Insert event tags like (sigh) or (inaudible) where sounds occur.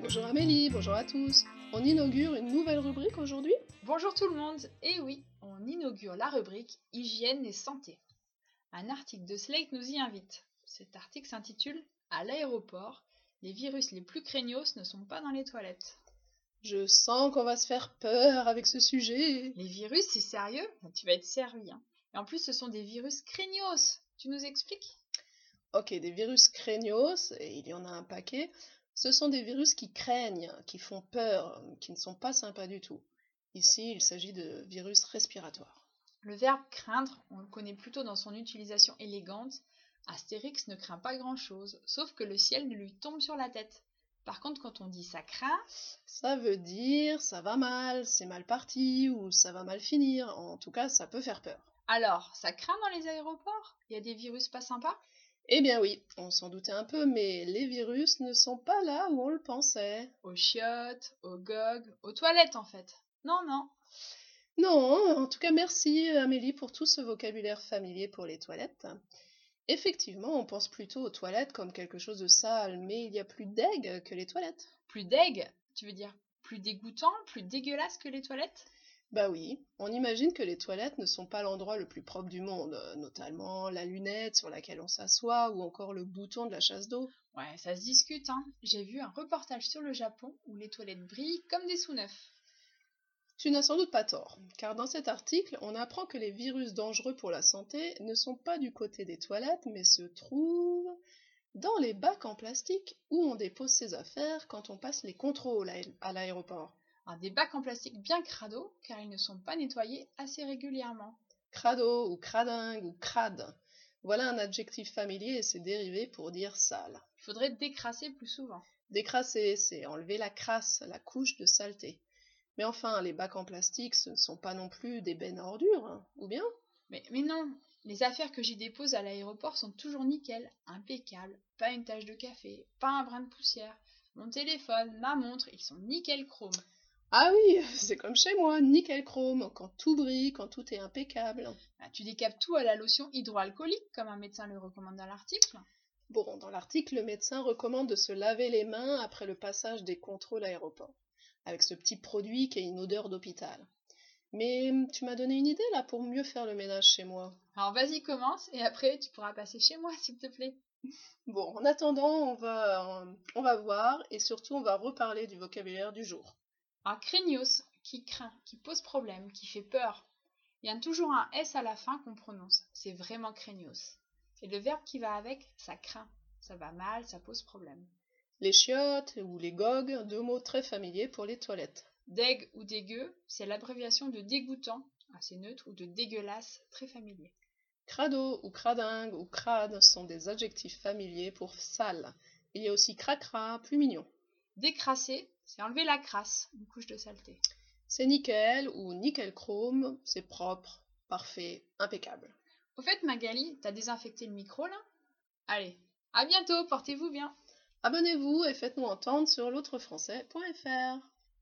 Bonjour Amélie, bonjour à tous. On inaugure une nouvelle rubrique aujourd'hui? Bonjour tout le monde. Et oui, on inaugure la rubrique Hygiène et santé. Un article de Slate nous y invite. Cet article s'intitule À l'aéroport, les virus les plus craignos ne sont pas dans les toilettes. Je sens qu'on va se faire peur avec ce sujet. Les virus, c'est sérieux? Tu vas être servi. Hein. Et en plus, ce sont des virus craignos. Tu nous expliques? Ok, des virus craignos, et il y en a un paquet, ce sont des virus qui craignent, qui font peur, qui ne sont pas sympas du tout. Ici, il s'agit de virus respiratoires. Le verbe craindre, on le connaît plutôt dans son utilisation élégante. Astérix ne craint pas grand-chose, sauf que le ciel ne lui tombe sur la tête. Par contre, quand on dit ça craint, ça veut dire ça va mal, c'est mal parti ou ça va mal finir. En tout cas, ça peut faire peur. Alors, ça craint dans les aéroports? Il y a des virus pas sympas? Eh bien oui, on s'en doutait un peu, mais les virus ne sont pas là où on le pensait. Aux chiottes, aux gogues, aux toilettes en fait. Non, non. Non, en tout cas merci Amélie pour tout ce vocabulaire familier pour les toilettes. Effectivement, on pense plutôt aux toilettes comme quelque chose de sale, mais il y a plus d'aigle que les toilettes. Plus d'aigle Tu veux dire? Plus dégoûtant, plus dégueulasse que les toilettes? Bah oui, on imagine que les toilettes ne sont pas l'endroit le plus propre du monde, euh, notamment la lunette sur laquelle on s'assoit ou encore le bouton de la chasse d'eau. Ouais, ça se discute, hein. J'ai vu un reportage sur le Japon où les toilettes brillent comme des sous-neufs. Tu n'as sans doute pas tort, car dans cet article, on apprend que les virus dangereux pour la santé ne sont pas du côté des toilettes, mais se trouvent dans les bacs en plastique où on dépose ses affaires quand on passe les contrôles à l'aéroport des bacs en plastique bien crado, car ils ne sont pas nettoyés assez régulièrement. Crado ou cradingue ou crade. Voilà un adjectif familier et c'est dérivé pour dire sale. Il faudrait décrasser plus souvent. Décrasser, c'est enlever la crasse, la couche de saleté. Mais enfin, les bacs en plastique, ce ne sont pas non plus des bennes à ordures, hein, ou bien? Mais, mais non, les affaires que j'y dépose à l'aéroport sont toujours nickel, impeccables, pas une tache de café, pas un brin de poussière. Mon téléphone, ma montre, ils sont nickel chrome. Ah oui, (laughs) c'est comme chez moi, nickel chrome, quand tout brille, quand tout est impeccable. Ah, tu décapes tout à la lotion hydroalcoolique, comme un médecin le recommande dans l'article Bon, dans l'article, le médecin recommande de se laver les mains après le passage des contrôles aéroports, avec ce petit produit qui a une odeur d'hôpital. Mais tu m'as donné une idée là pour mieux faire le ménage chez moi. Alors vas-y, commence, et après tu pourras passer chez moi, (laughs) s'il te plaît. Bon, en attendant, on va, on va voir, et surtout on va reparler du vocabulaire du jour. Un craignos, qui craint, qui pose problème, qui fait peur. Il y a toujours un S à la fin qu'on prononce. C'est vraiment craignos. Et le verbe qui va avec, ça craint. Ça va mal, ça pose problème. Les chiottes ou les gogues, deux mots très familiers pour les toilettes. Deg ou dégueu, c'est l'abréviation de dégoûtant, assez neutre, ou de dégueulasse, très familier. Crado ou cradingue ou crade sont des adjectifs familiers pour sale. Il y a aussi cracra, plus mignon. Décrasser, c'est enlever la crasse, une couche de saleté. C'est nickel ou nickel chrome, c'est propre, parfait, impeccable. Au fait, Magali, t'as désinfecté le micro là? Allez, à bientôt, portez-vous bien. Abonnez-vous et faites-nous entendre sur l'autrefrançais.fr.